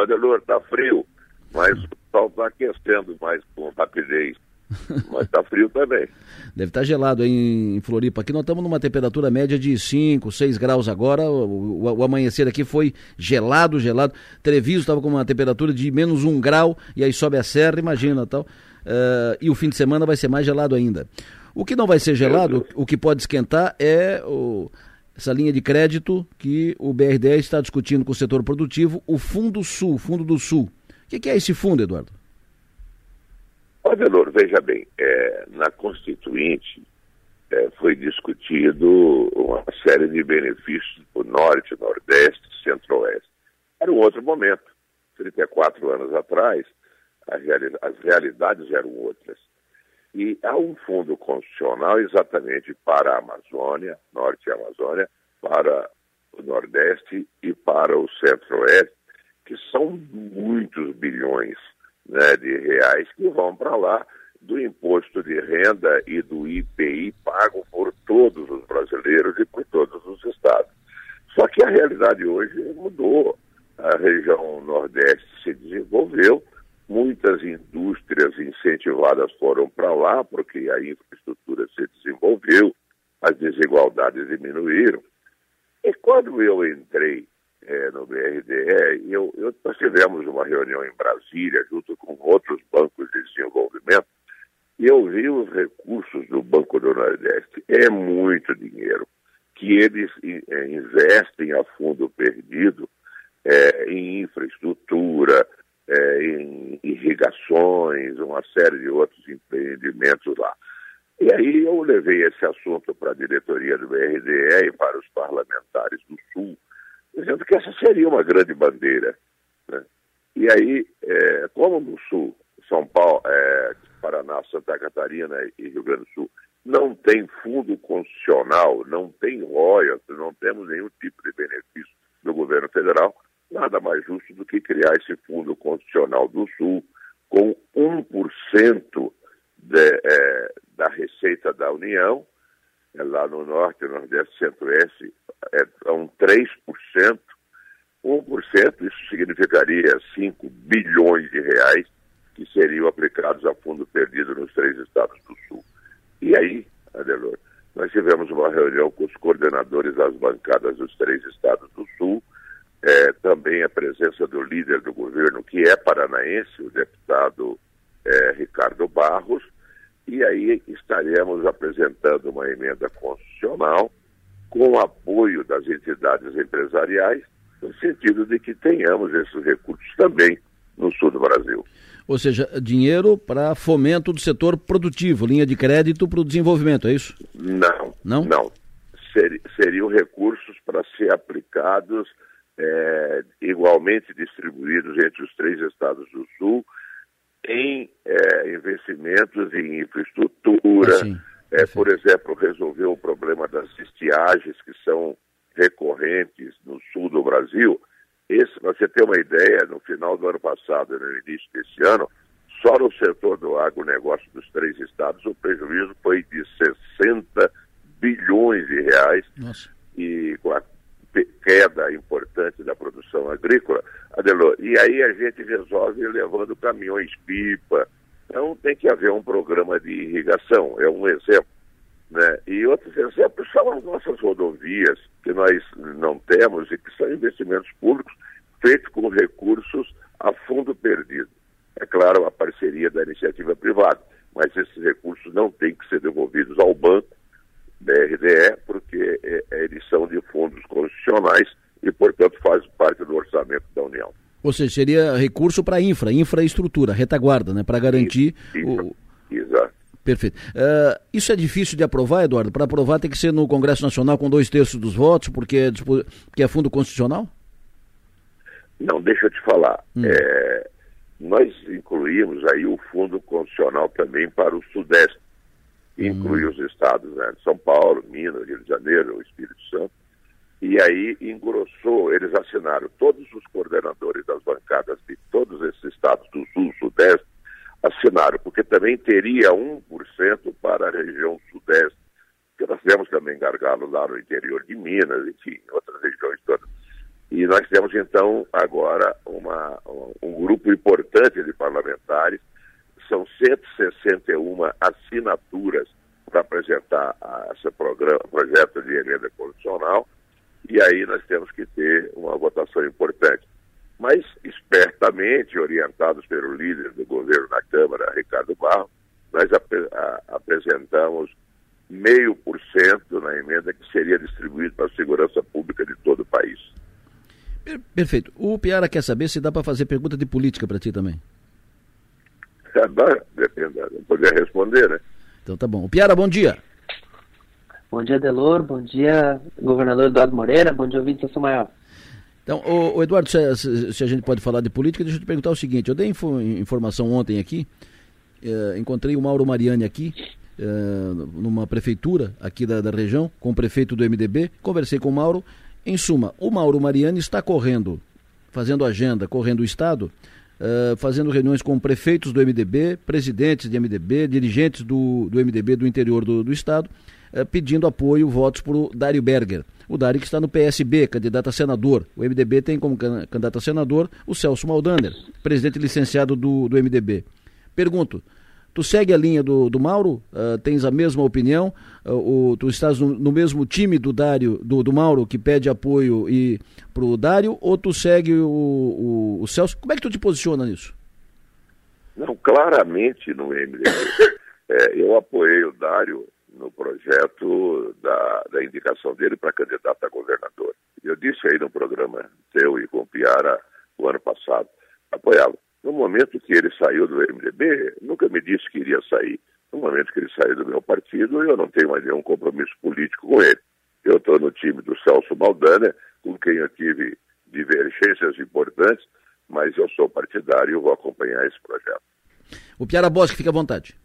Adelor, está frio, mas o sol está aquecendo mais com rapidez. Mas está frio também. Deve estar tá gelado em Floripa. Aqui nós estamos numa temperatura média de 5, 6 graus agora. O, o, o amanhecer aqui foi gelado, gelado. Treviso estava com uma temperatura de menos 1 grau e aí sobe a serra, imagina tal. Uh, e o fim de semana vai ser mais gelado ainda. O que não vai ser gelado, o que pode esquentar é o, essa linha de crédito que o BRDE está discutindo com o setor produtivo, o Fundo Sul, Fundo do Sul. O que, é esse fundo, Eduardo? Adelor, veja bem, é, na Constituinte é, foi discutido uma série de benefícios para o Norte, Nordeste, Centro-Oeste. Era um outro momento. 34 anos atrás, as realidades eram outras. E há um fundo constitucional exatamente para a Amazônia, Norte e Amazônia, para o Nordeste e para o Centro-Oeste, que são muitos bilhões né, de reais que vão para lá do imposto de renda e do IPI pago por todos os brasileiros e por todos os estados. Só que a realidade hoje mudou. A região Nordeste se desenvolveu, muitas indústrias incentivadas foram para lá, porque a infraestrutura se desenvolveu, as desigualdades diminuíram. E quando eu entrei é, no BRDE, eu, eu, nós tivemos uma reunião em Brasília, junto com outros bancos de desenvolvimento, e eu vi os recursos do Banco do Nordeste. É muito dinheiro que eles é, investem a fundo perdido é, em infraestrutura, irrigações, uma série de outros empreendimentos lá. E aí eu levei esse assunto para a diretoria do BRDE e para os parlamentares do Sul, dizendo que essa seria uma grande bandeira. Né? E aí, é, como no Sul, São Paulo, é, Paraná, Santa Catarina e Rio Grande do Sul, não tem fundo constitucional, não tem royalties, não temos nenhum tipo de benefício do governo federal, nada mais justo do que criar esse fundo constitucional do Sul com 1% de, é, da receita da União, é lá no Norte, Nordeste, Centro-Oeste, é, é um 3%. 1%, isso significaria 5 bilhões de reais que seriam aplicados a fundo perdido nos três estados do Sul. E aí, Adelor, nós tivemos uma reunião com os coordenadores das bancadas dos três estados do Sul, é, também a presença do líder do governo, que é paranaense, o deputado é, Ricardo Barros, e aí estaremos apresentando uma emenda constitucional com o apoio das entidades empresariais, no sentido de que tenhamos esses recursos também no sul do Brasil. Ou seja, dinheiro para fomento do setor produtivo, linha de crédito para o desenvolvimento, é isso? Não, não, não. Ser, seriam recursos para ser aplicados é, igualmente distribuídos entre os três estados do Sul em é, investimentos em infraestrutura, é, por exemplo, resolver o problema das estiagens que são recorrentes no sul do Brasil. Esse, para você ter uma ideia, no final do ano passado e no início desse ano, só no setor do agronegócio dos três estados, o prejuízo foi de 60 bilhões de reais. Nossa. E com a queda importante da produção agrícola, e aí a gente resolve levando caminhões-pipa. Então tem que haver um programa de irrigação, é um exemplo. Né? E outros exemplos são as nossas rodovias, que nós não temos e que são investimentos públicos feitos com recursos a fundo perdido. É claro, a parceria da iniciativa privada, mas esses recursos não têm que ser devolvidos ao banco, BRDE, porque é, é, eles são de fundos constitucionais e, portanto, fazem parte do orçamento da União. Ou seja, seria recurso para infra, infraestrutura, retaguarda, né, para garantir isso, o... Exato. Perfeito. Uh, isso é difícil de aprovar, Eduardo? Para aprovar tem que ser no Congresso Nacional com dois terços dos votos, porque é, porque é fundo constitucional? Não, deixa eu te falar. Hum. É, nós incluímos aí o fundo constitucional também para o Sudeste inclui hum. os estados né, de São Paulo, Minas, Rio de Janeiro, o Espírito Santo, e aí engrossou, eles assinaram, todos os coordenadores das bancadas de todos esses estados do Sul, Sudeste, assinaram, porque também teria 1% para a região Sudeste, porque nós temos também gargalo lá no interior de Minas, enfim, outras regiões todas. E nós temos então agora uma, grupo importante de parlamentares, são 161 assinaturas para apresentar esse programa, projeto de emenda constitucional, e aí nós temos que ter uma votação importante. Mas, espertamente, orientados pelo líder do governo na Câmara, Ricardo Barro, nós ap apresentamos meio por cento na emenda que seria distribuído para a segurança pública de todo o país. Perfeito. O Piara quer saber se dá para fazer pergunta de política para ti também. Depende, não poder responder, né? Então tá bom. O Piara, bom dia. Bom dia, Delor. Bom dia, governador Eduardo Moreira. Bom dia, ouvinte São Maior. Então, o, o Eduardo, se, se, se, a gente pode falar de política, deixa eu te perguntar o seguinte. Eu dei info, informação ontem aqui, eh, encontrei o Mauro Mariani aqui, eh, numa prefeitura aqui da, da região, com o prefeito do MDB, conversei com o Mauro. Em suma, o Mauro Mariani está correndo, fazendo agenda, correndo o Estado, uh, fazendo reuniões com prefeitos do MDB, presidentes de MDB, dirigentes do, do MDB do interior do, do Estado, uh, pedindo apoio, votos para o Dário Berger. O Dário que está no PSB, candidato a senador. O MDB tem como candidato a senador o Celso Maldaner, presidente licenciado do, do MDB. Pergunto, Tu segue a linha do, do Mauro? Uh, tens a mesma opinião? Uh, o, tu estás no, no, mesmo time do Dário, do, do Mauro, que pede apoio e pro Dário, ou tu segue o, o, o, Celso? Como é que tu te posiciona nisso? Não, claramente no MDB. é, eu apoiei o Dário no projeto da, da indicação dele para candidato a governador. Eu disse aí no programa teu e com Piara o ano passado, apoiava. No momento que ele saiu do MDB, nunca me disse que iria sair. No momento que ele saiu do meu partido, eu não tenho mais nenhum compromisso político com ele. Eu estou no time do Celso Maldana, com quem eu tive divergências importantes, mas eu sou partidário e vou acompanhar esse projeto. O Piara Bosque, fica à vontade.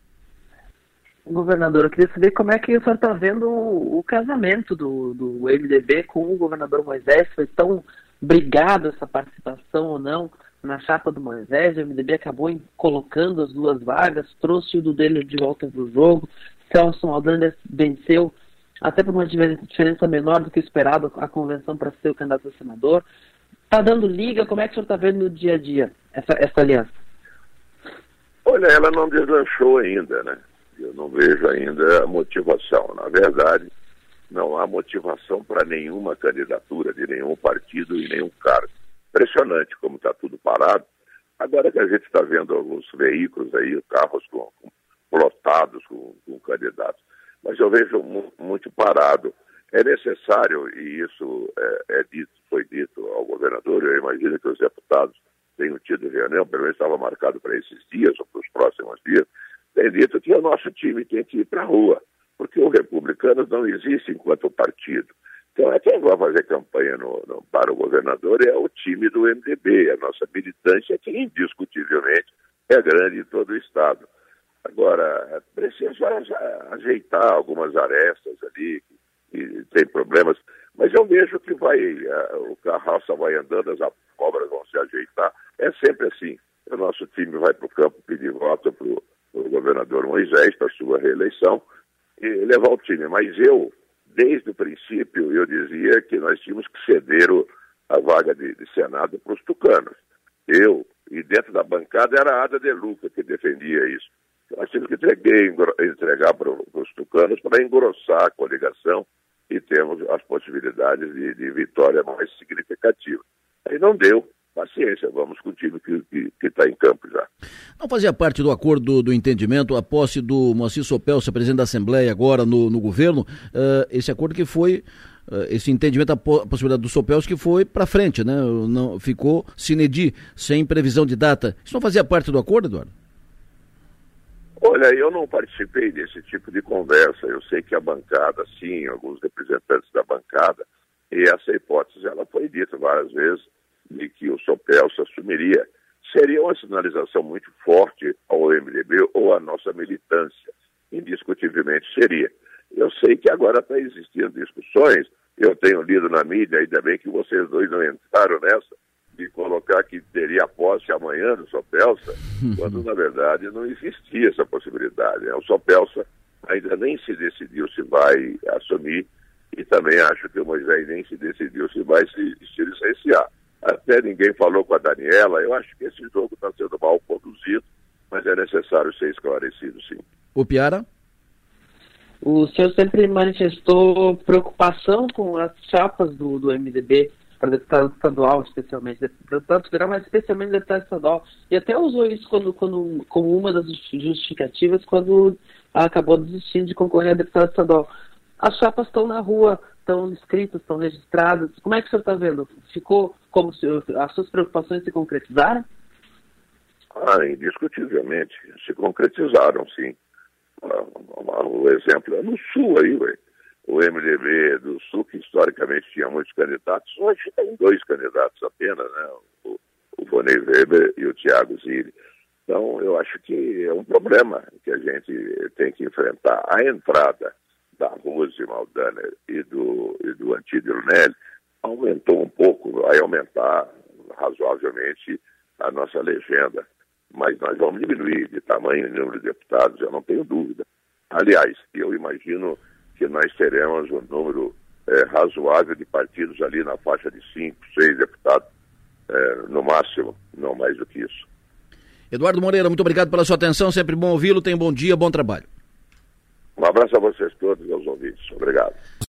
Governador, eu queria saber como é que o senhor está vendo o, o, casamento do, do MDB com o governador Moisés. Foi tão brigado essa participação ou não? Na chapa do Moisés, o MDB acabou colocando as duas vagas, trouxe o do dele de volta para o jogo, Celso Aldander venceu, até por uma diferença menor do que esperado, a convenção para ser o candidato a senador. Está dando liga? Como é que o senhor está vendo no dia a dia essa, essa aliança? Olha, ela não deslanchou ainda, né? Eu não vejo ainda a motivação. Na verdade, não há motivação para nenhuma candidatura de nenhum partido e nenhum cargo impressionante como está tudo parado. Agora que a gente está vendo alguns veículos aí, carros com, com lotados com, com, candidatos, mas eu vejo mu muito parado. É necessário, e isso é, é, dito, foi dito ao governador, eu imagino que os deputados tenham tido reunião, pelo menos estava marcado para esses dias ou para os próximos dias, tem dito que o nosso time tem que ir para a rua, porque o Republicanos não existe enquanto partido. Então, é quem vai fazer campanha no, no, para o governador é o time do MDB, a nossa militância, que indiscutivelmente é grande em todo o Estado. Agora, precisa ajeitar algumas arestas ali, que, tem problemas, mas eu vejo que vai, o carroça vai andando, as cobras vão se ajeitar. É sempre assim. O nosso time vai para o campo pedir voto para o governador Moisés, para sua reeleição, e levar o time. Mas eu, desde o princípio, eu dizia que nós tínhamos que ceder o, a vaga de, de Senado para os tucanos. Eu, e dentro da bancada era a Ada de Luca que defendia isso. Nós tínhamos que entregar, entregar para os tucanos para engrossar a coligação e termos as possibilidades de, de vitória mais significativa. Aí não deu, paciência, vamos com o time que está em campo já. Não fazia parte do acordo do entendimento a posse do Moacir Sopelsa, presidente da Assembleia, agora no, no governo, uh, esse acordo que foi uh, esse entendimento, a, possibilidade do Sopelsa que foi para frente, né? Não, ficou sinedi, sem previsão de data. Isso não fazia parte do acordo, Eduardo? Olha, eu não participei desse tipo de conversa. Eu sei que a bancada, sim, alguns representantes da bancada, e essa hipótese ela foi dita várias vezes de que o Sopelso assumiria, seria uma sinalização muito forte ao MDB ou à nossa militância. Indiscutivelmente seria. Eu sei que agora está existindo discussões, eu tenho lido na mídia, ainda bem que vocês dois não entraram nessa, de colocar que teria posse amanhã do Sopelsa, quando na verdade não existia essa possibilidade. Né? O Sopelsa ainda nem se decidiu se vai assumir e também acho que o Moisés nem se decidiu se vai se, se licenciar até ninguém falou com a Daniela. Eu acho que esse jogo está sendo mal conduzido, mas é necessário ser esclarecido, sim. O Piara? O senhor sempre manifestou preocupação com as chapas do, do MDB para deputado estadual, especialmente, deputado federal, mas especialmente deputado estadual. E até usou isso quando, quando, como uma das justificativas quando acabou desistindo de concorrer a deputado estadual. As chapas estão na rua, estão inscritas, estão registradas. Como é que o senhor está vendo? Ficou como se as suas preocupações se concretizaram? Ah, indiscutivelmente, se concretizaram, sim. Ah, o exemplo é no Sul aí, ué. o MDB do Sul, que historicamente tinha muitos candidatos, hoje tem dois candidatos apenas, né? o, o Vonei Weber e o Tiago Zilli. Então, eu acho que é um problema que a gente tem que enfrentar. A entrada da Rose Maldaner e do, e do Antídio Nelly aumentou um pouco, vai aumentar razoavelmente a nossa legenda mas nós vamos diminuir de tamanho e número de deputados, eu não tenho dúvida. Aliás, eu imagino que nós teremos um número é, razoável de partidos ali na faixa de cinco, seis deputados, é, no máximo, não mais do que isso. Eduardo Moreira, muito obrigado pela sua atenção, sempre bom ouvi-lo, tenha um bom dia, bom trabalho. Um abraço a vocês todos e aos ouvintes. Obrigado.